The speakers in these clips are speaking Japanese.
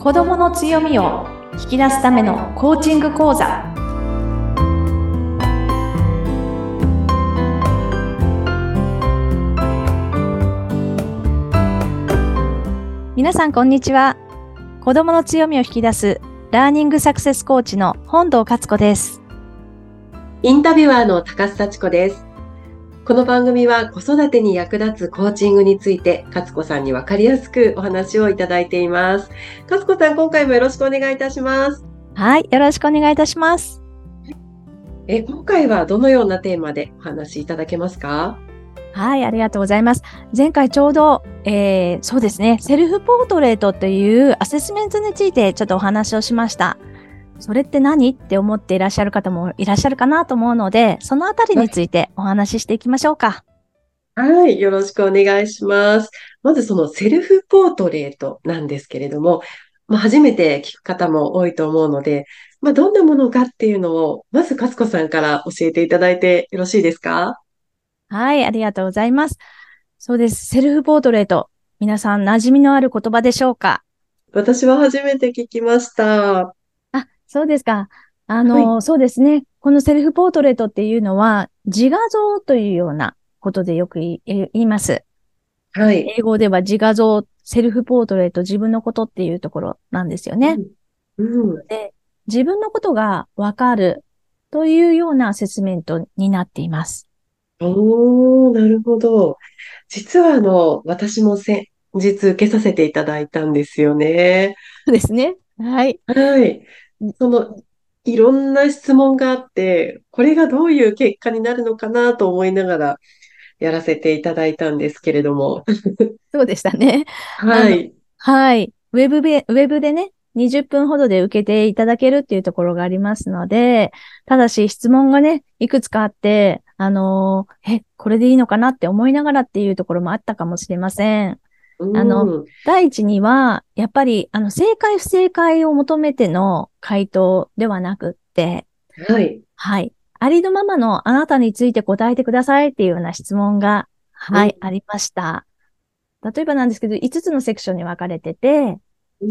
子供の強みを引き出すためのコーチング講座。皆さんこんにちは。子供の強みを引き出すラーニングサクセスコーチの本堂勝子です。インタビュアーの高須幸子です。この番組は子育てに役立つコーチングについて、勝子さんにわかりやすくお話をいただいています。勝子さん、今回もよろしくお願いいたします。はい、よろしくお願いいたします。え今回はどのようなテーマでお話しいただけますか？はい、ありがとうございます。前回ちょうど、えー、そうですね、セルフポートレートというアセスメントについてちょっとお話をしました。それって何？って思っていらっしゃる方もいらっしゃるかなと思うので、そのあたりについてお話ししていきましょうか。はい、よろしくお願いします。まずそのセルフポートレートなんですけれども、まあ、初めて聞く方も多いと思うので、まあ、どんなものかっていうのを、まず勝子さんから教えていただいてよろしいですか？はい、ありがとうございます。そうです。セルフポートレート。皆さん馴染みのある言葉でしょうか？私は初めて聞きました。そうですか。あの、はい、そうですね。このセルフポートレートっていうのは、自画像というようなことでよく言います。はい。英語では自画像、セルフポートレート、自分のことっていうところなんですよね。うん、うん、で自分のことがわかるというようなアセスメントになっています。おー、なるほど。実はあの、私も先日受けさせていただいたんですよね。そうですね。はい。はい。その、いろんな質問があって、これがどういう結果になるのかなと思いながらやらせていただいたんですけれども。そうでしたね。はい。はい。ウェブで、ウェブでね、20分ほどで受けていただけるっていうところがありますので、ただし質問がね、いくつかあって、あのー、え、これでいいのかなって思いながらっていうところもあったかもしれません。あの、第一には、やっぱり、あの、正解不正解を求めての回答ではなくって、はい。はい。ありのままのあなたについて答えてくださいっていうような質問が、はい、ありました。例えばなんですけど、5つのセクションに分かれてて、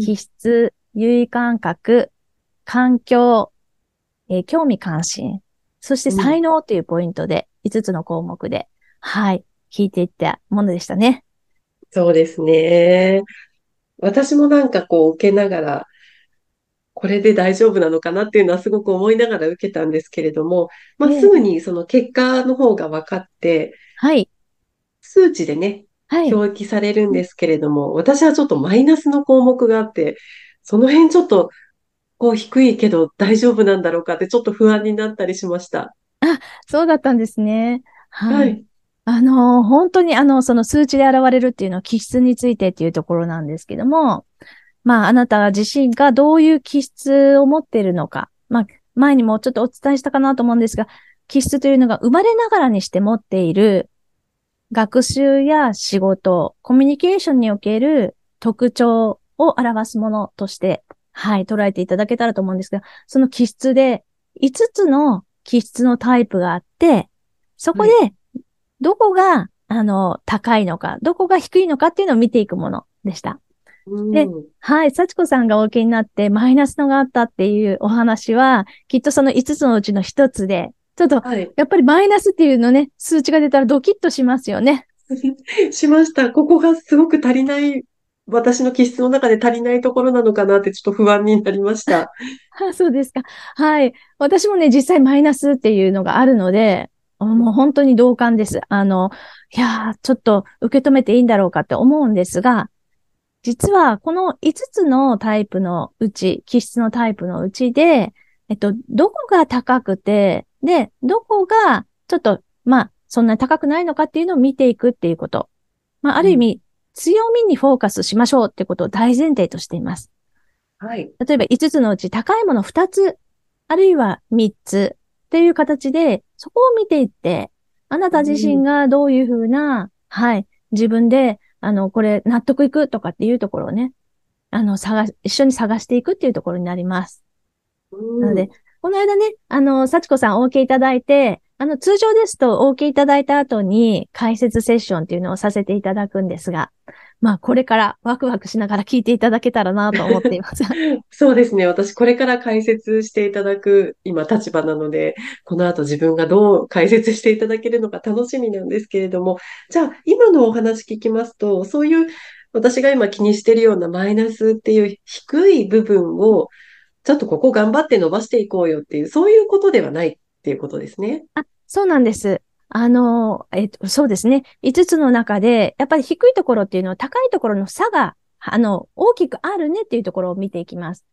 気質、優位感覚、環境、えー、興味関心、そして才能っていうポイントで、5つの項目で、はい、聞いていったものでしたね。そうですね。私もなんかこう受けながら、これで大丈夫なのかなっていうのはすごく思いながら受けたんですけれども、まあ、すぐにその結果の方が分かって、はい。数値でね、はい、表記されるんですけれども、私はちょっとマイナスの項目があって、その辺ちょっとこう低いけど大丈夫なんだろうかってちょっと不安になったりしました。あ、そうだったんですね。はい。はいあの、本当にあの、その数値で現れるっていうのは気質についてっていうところなんですけども、まあ、あなた自身がどういう気質を持っているのか、まあ、前にもちょっとお伝えしたかなと思うんですが、気質というのが生まれながらにして持っている学習や仕事、コミュニケーションにおける特徴を表すものとして、はい、捉えていただけたらと思うんですが、その気質で5つの気質のタイプがあって、そこでどこが、あの、高いのか、どこが低いのかっていうのを見ていくものでした。で、はい、幸子さんがお受けになってマイナスのがあったっていうお話は、きっとその5つのうちの1つで、ちょっと、やっぱりマイナスっていうのね、数値が出たらドキッとしますよね。しました。ここがすごく足りない、私の気質の中で足りないところなのかなってちょっと不安になりました。あそうですか。はい。私もね、実際マイナスっていうのがあるので、もう本当に同感です。あの、いやー、ちょっと受け止めていいんだろうかって思うんですが、実はこの5つのタイプのうち、気質のタイプのうちで、えっと、どこが高くて、で、どこがちょっと、まあ、そんなに高くないのかっていうのを見ていくっていうこと。まあ、ある意味、うん、強みにフォーカスしましょうってことを大前提としています。はい。例えば5つのうち高いもの2つ、あるいは3つっていう形で、そこを見ていって、あなた自身がどういうふうな、うん、はい、自分で、あの、これ納得いくとかっていうところをね、あの、探一緒に探していくっていうところになります。うん、なので、この間ね、あの、幸子さんお受けいただいて、あの、通常ですとお受けいただいた後に解説セッションっていうのをさせていただくんですが、まあ、これからワクワクしながら聞いていただけたらなと思っています。そうですね。私、これから解説していただく今立場なので、この後自分がどう解説していただけるのか楽しみなんですけれども、じゃあ、今のお話聞きますと、そういう私が今気にしているようなマイナスっていう低い部分を、ちょっとここ頑張って伸ばしていこうよっていう、そういうことではないっていうことですね。あ、そうなんです。あの、えっと、そうですね。5つの中で、やっぱり低いところっていうのは高いところの差が、あの、大きくあるねっていうところを見ていきます。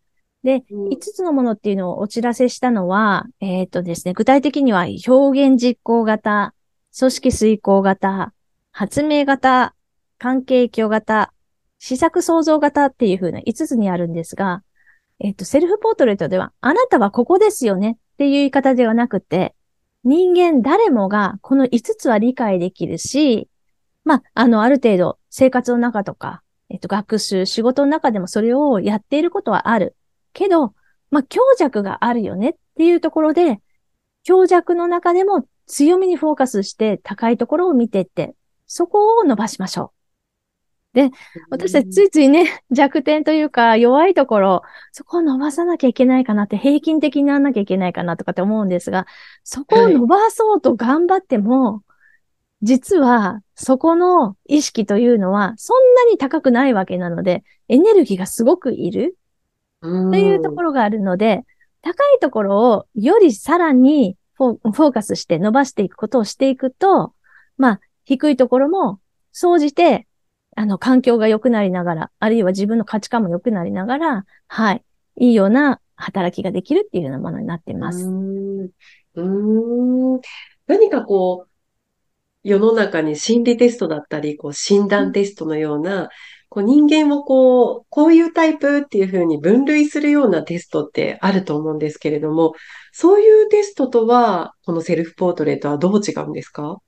で、うん、5つのものっていうのをお知らせしたのは、えっ、とですね、具体的には表現実行型、組織遂行型、発明型、関係影響型、試作創造型っていう風な5つにあるんですが、えっ、と、セルフポートレートでは、あなたはここですよねっていう言い方ではなくて、人間誰もがこの5つは理解できるし、まあ、あの、ある程度生活の中とか、えっと、学習、仕事の中でもそれをやっていることはある。けど、まあ、強弱があるよねっていうところで、強弱の中でも強みにフォーカスして高いところを見ていって、そこを伸ばしましょう。で、私たちついついね、弱点というか弱いところ、そこを伸ばさなきゃいけないかなって、平均的にならなきゃいけないかなとかって思うんですが、そこを伸ばそうと頑張っても、はい、実はそこの意識というのはそんなに高くないわけなので、エネルギーがすごくいるというところがあるので、高いところをよりさらにフォーカスして伸ばしていくことをしていくと、まあ、低いところも、総じてあの、環境が良くなりながら、あるいは自分の価値観も良くなりながら、はい、いいような働きができるっていうようなものになっています。うんうん何かこう、世の中に心理テストだったり、こう診断テストのような、こう人間をこう、こういうタイプっていうふうに分類するようなテストってあると思うんですけれども、そういうテストとは、このセルフポートレートはどう違うんですか？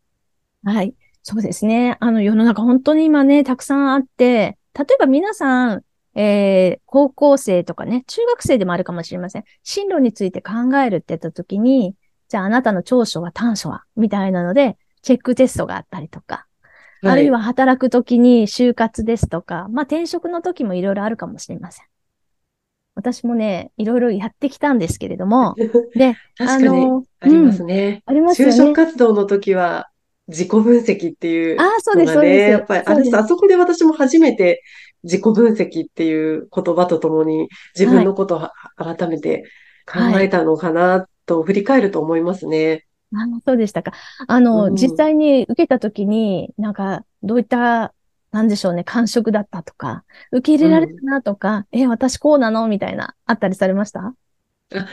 はい。そうですね。あの世の中本当に今ね、たくさんあって、例えば皆さん、えー、高校生とかね、中学生でもあるかもしれません。進路について考えるって言った時に、じゃああなたの長所は短所はみたいなので、チェックテストがあったりとか、はい、あるいは働く時に就活ですとか、まあ転職の時もいろいろあるかもしれません。私もね、いろいろやってきたんですけれども、で、確かにありますね。うん、ありますね。就職活動の時は、自己分析っていうのがね、あそうです、そうです。やっぱりあれあそこで私も初めて自己分析っていう言葉とともに自分のことを改めて考えたのかなと振り返ると思いますね。あそうでしたか。あの、うん、実際に受けたときに、なんか、どういった、なんでしょうね、感触だったとか、受け入れられたなとか、うん、え、私こうなのみたいな、あったりされました？あ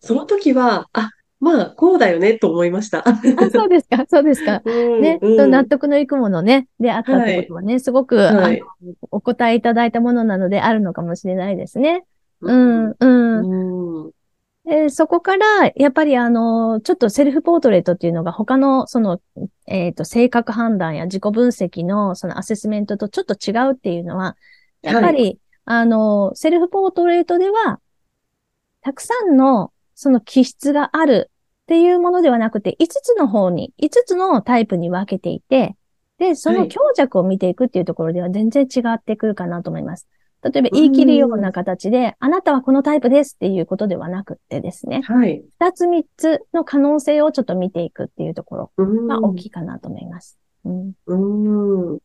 その時は、あ、まあ、こうだよね、と思いました。あ、そうですか、そうですか。うん、ね、うん、納得のいくものね、であったってことはね、はい、すごく、はい、お答えいただいたものなのであるのかもしれないですね。うん、うん。うん。でそこから、やっぱりあの、ちょっとセルフポートレートっていうのが他の、その、えっ、ー、と、性格判断や自己分析のそのアセスメントとちょっと違うっていうのは、やっぱり、はい、あの、セルフポートレートでは、たくさんのその気質があるっていうものではなくて、5つの方に、5つのタイプに分けていて、で、その強弱を見ていくっていうところでは全然違ってくるかなと思います。例えば言い切るような形で、あなたはこのタイプですっていうことではなくってですね。はい。二つ三つの可能性をちょっと見ていくっていうところが大きいかなと思います。うん。うん。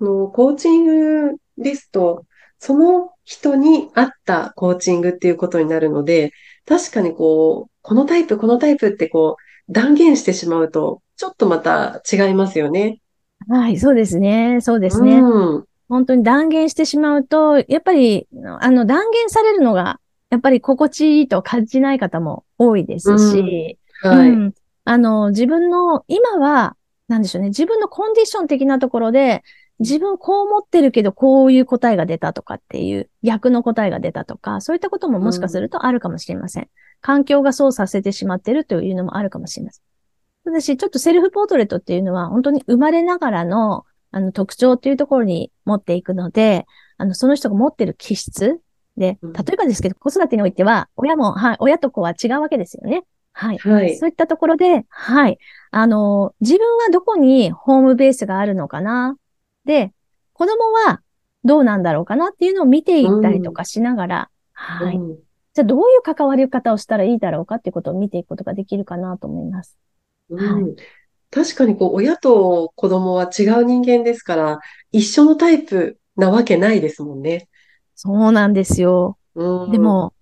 のコーチングですと、その人に合ったコーチングっていうことになるので、確かにこう、このタイプ、このタイプってこう、断言してしまうと、ちょっとまた違いますよね。はい、そうですね。そうですね。うん、本当に断言してしまうと、やっぱり、あの、断言されるのが、やっぱり心地いいと感じない方も多いですし、うん、はい、うん、あの、自分の、今は、なんでしょうね、自分のコンディション的なところで、自分こう思ってるけど、こういう答えが出たとかっていう、逆の答えが出たとか、そういったことももしかするとあるかもしれません。うん、環境がそうさせてしまってるというのもあるかもしれません。ただし、ちょっとセルフポートレートっていうのは、本当に生まれながらの、あの、特徴っていうところに持っていくので、あの、その人が持ってる気質で、例えばですけど、子育てにおいては、親も、はい、親と子は違うわけですよね。はい。はい、そういったところで、はい。あの、自分はどこにホームベースがあるのかなで、子供はどうなんだろうかなっていうのを見ていったりとかしながら、はい。じゃあどういう関わり方をしたらいいだろうかっていうことを見ていくことができるかなと思います。はい、確かにこう、親と子供は違う人間ですから、一緒のタイプなわけないですもんね。そうなんですよ。でも、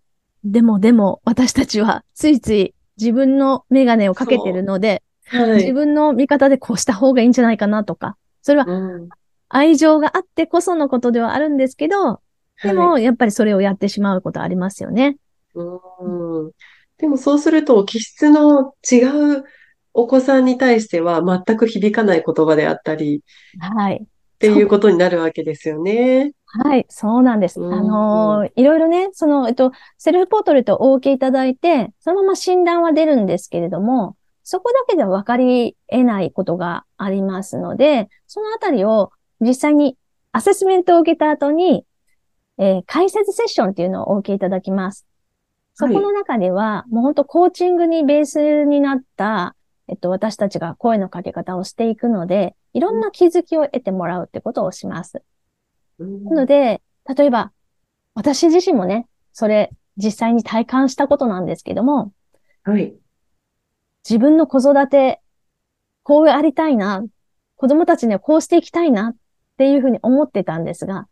でも、でも、私たちはついつい自分のメガネをかけてるので、はい、自分の見方でこうした方がいいんじゃないかなとか、それは愛情があってこそのことではあるんですけど、でも、やっぱりそれをやってしまうことありますよね。うんでもそうすると、気質の違うお子さんに対しては全く響かない言葉であったり、はい。っていうことになるわけですよね。はい、そうなんです。あのいろいろね、その、えっと、セルフポートレートをお受けいただいて、そのまま診断は出るんですけれども、そこだけでは分かり得ないことがありますので、そのあたりを実際にアセスメントを受けた後に、えー、解説セッションっていうのをお受けいただきます。そこの中では、はい、もう本当コーチングにベースになった、えっと、私たちが声のかけ方をしていくので、いろんな気づきを得てもらうってことをします。うん、なので、例えば、私自身もね、それ実際に体感したことなんですけども、はい。自分の子育て、こうありたいな、子供たちにはこうしていきたいなっていうふうに思ってたんですが、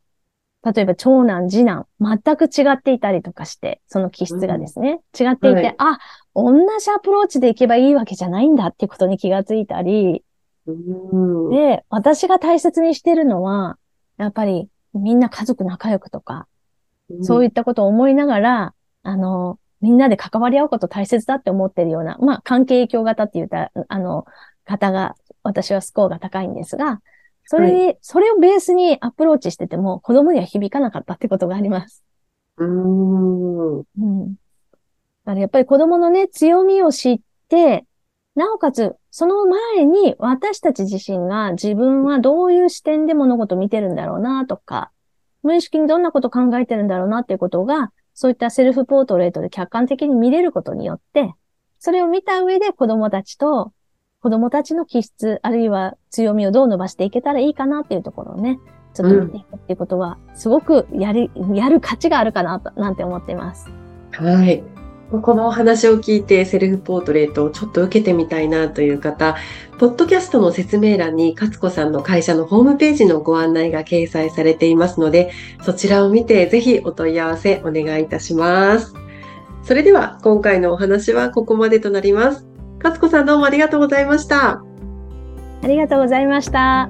例えば長男、次男、全く違っていたりとかして、その気質がですね、うん、違っていて、はい、あ、同じアプローチでいけばいいわけじゃないんだっていうことに気がついたり、うん、で、私が大切にしてるのは、やっぱりみんな家族仲良くとか、うん、そういったことを思いながら、あの、みんなで関わり合うこと大切だって思ってるような、まあ、関係影響型って言った、あの、方が、私はスコアが高いんですが、それに、はい、それをベースにアプローチしてても、子供には響かなかったってことがあります。うーん。うん。だからやっぱり子供のね、強みを知って、なおかつ、その前に私たち自身が自分はどういう視点で物事を見てるんだろうなとか、無意識にどんなことを考えてるんだろうなっていうことが、そういったセルフポートレートで客観的に見れることによって、それを見た上で子供たちと子供たちの気質、あるいは強みをどう伸ばしていけたらいいかなっていうところをね、ちょっと見ていくっていうことは、すごくやり、やる価値があるかなと、なんて思っています。はい。このお話を聞いてセルフポートレートをちょっと受けてみたいなという方、ポッドキャストの説明欄に勝子さんの会社のホームページのご案内が掲載されていますので、そちらを見てぜひお問い合わせお願いいたします。それでは今回のお話はここまでとなります。マツコさんどうもありがとうございました。ありがとうございました。